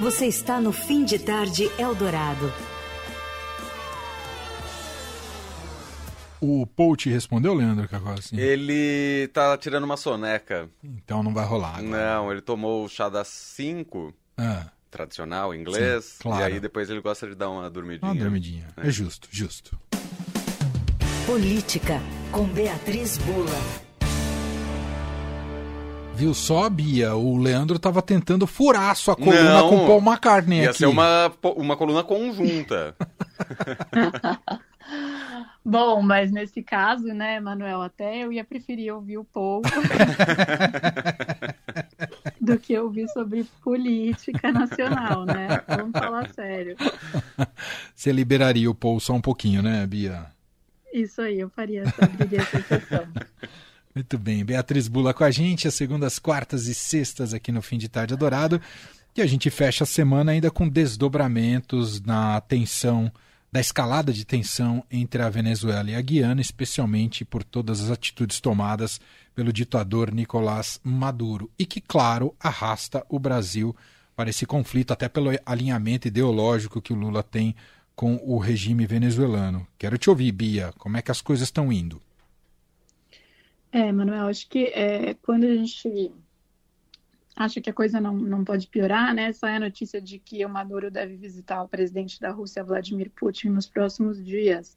Você está no Fim de Tarde Eldorado. O Paul te respondeu, Leandro Cacossi? Ele tá tirando uma soneca. Então não vai rolar. Agora. Não, ele tomou o chá das 5, Ah, tradicional, inglês. Sim, claro. E aí depois ele gosta de dar uma dormidinha. uma dormidinha. É justo, justo. Política, com Beatriz Bula. Viu só, Bia? O Leandro tava tentando furar a sua coluna Não, com o Paul McCartney Ia aqui. ser uma, uma coluna conjunta. Bom, mas nesse caso, né, Manuel, até eu ia preferir ouvir o Paul do que ouvir sobre política nacional, né? Vamos falar sério. Você liberaria o Paul só um pouquinho, né, Bia? Isso aí, eu faria essa, abriria essa exceção. Muito bem. Beatriz Bula com a gente, às segundas, quartas e sextas aqui no Fim de Tarde Adorado. E a gente fecha a semana ainda com desdobramentos na tensão, da escalada de tensão entre a Venezuela e a Guiana, especialmente por todas as atitudes tomadas pelo ditador Nicolás Maduro. E que, claro, arrasta o Brasil para esse conflito, até pelo alinhamento ideológico que o Lula tem com o regime venezuelano. Quero te ouvir, Bia, como é que as coisas estão indo? É, Manuel, acho que é, quando a gente acha que a coisa não, não pode piorar, né? Sai a notícia de que o Maduro deve visitar o presidente da Rússia, Vladimir Putin, nos próximos dias,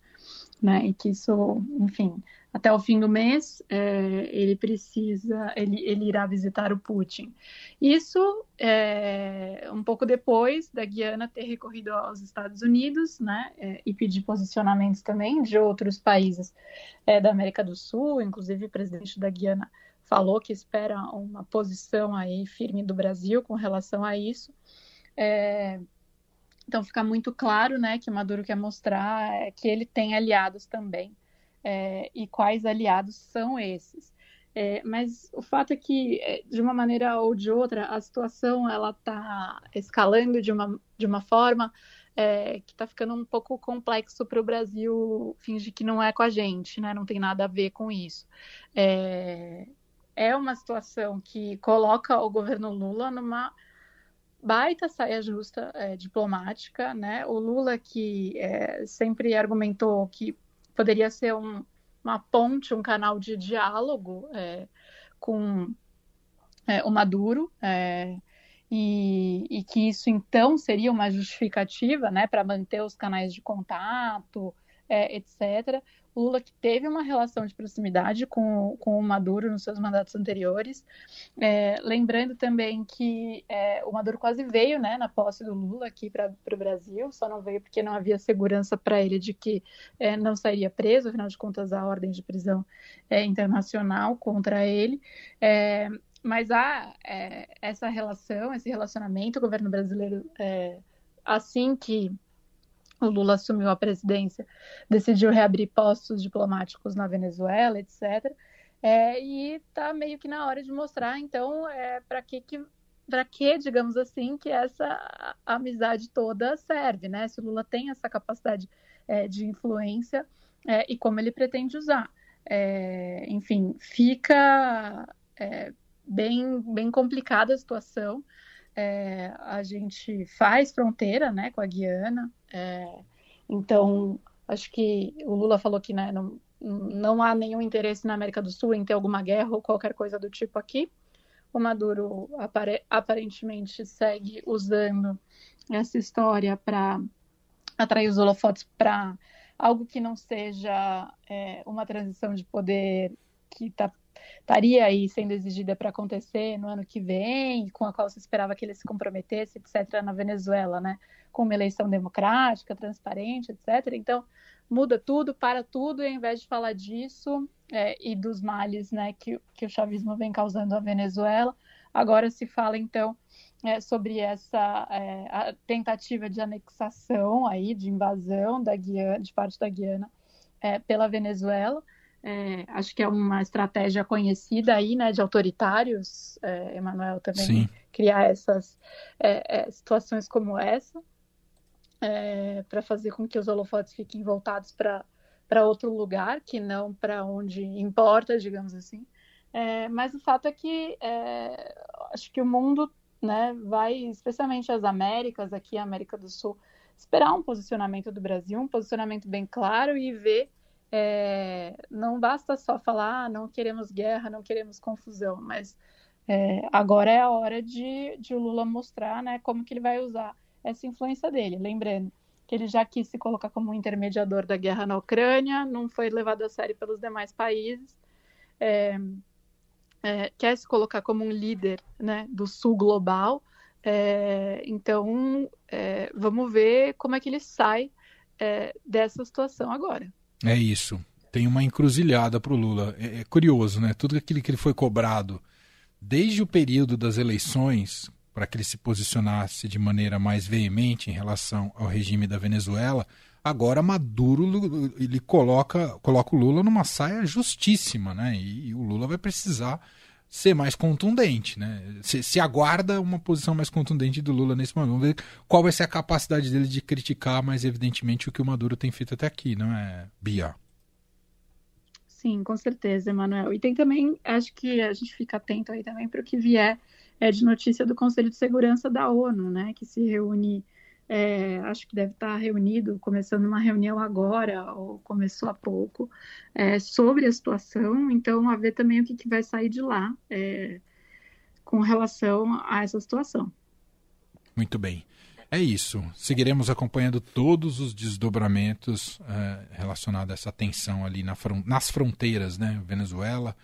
né? E que isso, enfim, até o fim do mês é, ele precisa, ele, ele irá visitar o Putin. Isso é, um pouco depois da Guiana ter recorrido aos Estados Unidos, né? é, e pedir posicionamentos também de outros países é, da América do Sul, inclusive o presidente da Guiana falou que espera uma posição aí firme do Brasil com relação a isso. É, então fica muito claro, né, que Maduro quer mostrar que ele tem aliados também é, e quais aliados são esses. É, mas o fato é que, é, de uma maneira ou de outra, a situação ela está escalando de uma, de uma forma é, que está ficando um pouco complexo para o Brasil fingir que não é com a gente, né? não tem nada a ver com isso. É, é uma situação que coloca o governo Lula numa baita saia justa é, diplomática, né? O Lula que é, sempre argumentou que poderia ser um, uma ponte, um canal de diálogo é, com é, o Maduro, é, e, e, que isso então seria uma justificativa, né, para manter os canais de contato, é, etc. Lula que teve uma relação de proximidade com, com o Maduro nos seus mandatos anteriores. É, lembrando também que é, o Maduro quase veio né, na posse do Lula aqui para o Brasil, só não veio porque não havia segurança para ele de que é, não sairia preso, afinal de contas, a ordem de prisão é, internacional contra ele. É, mas há é, essa relação, esse relacionamento, o governo brasileiro, assim que o Lula assumiu a presidência, decidiu reabrir postos diplomáticos na Venezuela, etc. É, e está meio que na hora de mostrar, então, é, para que, que para que, digamos assim, que essa amizade toda serve, né? Se o Lula tem essa capacidade é, de influência é, e como ele pretende usar. É, enfim, fica é, bem, bem complicada a situação. A gente faz fronteira né, com a Guiana, é, então acho que o Lula falou que né, não, não há nenhum interesse na América do Sul em ter alguma guerra ou qualquer coisa do tipo aqui. O Maduro apare aparentemente segue usando essa história para atrair os holofotes para algo que não seja é, uma transição de poder que está estaria aí sendo exigida para acontecer no ano que vem, com a qual se esperava que ele se comprometesse, etc., na Venezuela, né? Com uma eleição democrática, transparente, etc. Então, muda tudo, para tudo, e ao invés de falar disso é, e dos males né, que, que o chavismo vem causando à Venezuela, agora se fala, então, é, sobre essa é, tentativa de anexação aí, de invasão da Guiana, de parte da Guiana é, pela Venezuela. É, acho que é uma estratégia conhecida aí, né, de autoritários, é, Emanuel, também Sim. criar essas é, é situações como essa, é, para fazer com que os holofotes fiquem voltados para outro lugar, que não para onde importa, digamos assim. É, mas o fato é que acho que o mundo né, vai, especialmente as Américas, aqui a América do Sul, esperar um posicionamento do Brasil, um posicionamento bem claro e ver. É, não basta só falar, ah, não queremos guerra, não queremos confusão, mas é, agora é a hora de, de o Lula mostrar né, como que ele vai usar essa influência dele. Lembrando que ele já quis se colocar como intermediador da guerra na Ucrânia, não foi levado a sério pelos demais países. É, é, quer se colocar como um líder né, do sul global. É, então, é, vamos ver como é que ele sai dessa situação agora. É isso. Tem uma encruzilhada para o Lula. É, é, curioso, né? Tudo aquilo que ele foi cobrado desde o período das eleições, para que ele se posicionasse de maneira mais veemente em relação ao regime da Venezuela, agora Maduro ele coloca, coloca o Lula numa saia justíssima, né? E, e o Lula vai precisar ser mais contundente, né? Se, se, aguarda uma posição mais contundente do Lula nesse momento. Vamos ver qual vai ser a capacidade dele de criticar mais evidentemente o que o Maduro tem feito até aqui, não é, Bia? Sim, com certeza, Emanuel. E tem também, acho que a gente fica atento aí também para o que vier é, de notícia do Conselho de Segurança da ONU, né? Que se reúne é, acho que deve estar reunido, começando uma reunião agora, ou começou há pouco, é, sobre a situação, então a ver também o que, que vai sair de lá é, com relação a essa situação. Muito bem. É isso. Seguiremos acompanhando todos os desdobramentos é, relacionados a essa tensão ali na, nas fronteiras, né? Venezuela,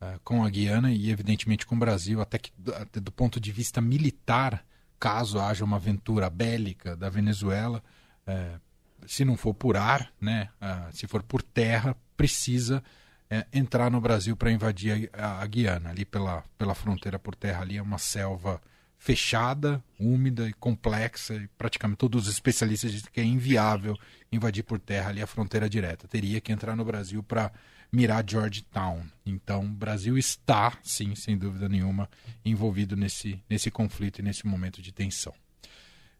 é, com a Guiana e, evidentemente, com o Brasil, até que, até do ponto de vista militar, caso haja uma aventura bélica da Venezuela, é, se não for por ar, né, se for por terra, precisa é, entrar no Brasil para invadir a, a, Guiana. Ali pela, pela fronteira por terra, ali é uma selva fechada, úmida e complexa, e praticamente todos os especialistas dizem que é inviável invadir por terra ali a fronteira direta. Teria que entrar no Brasil para mirar Georgetown. Então, o Brasil está, sim, sem dúvida nenhuma, envolvido nesse, nesse conflito e nesse momento de tensão.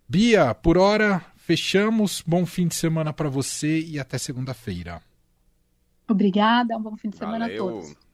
Bia, por hora, fechamos. Bom fim de semana para você e até segunda-feira. Obrigada, um bom fim de semana Valeu. a todos.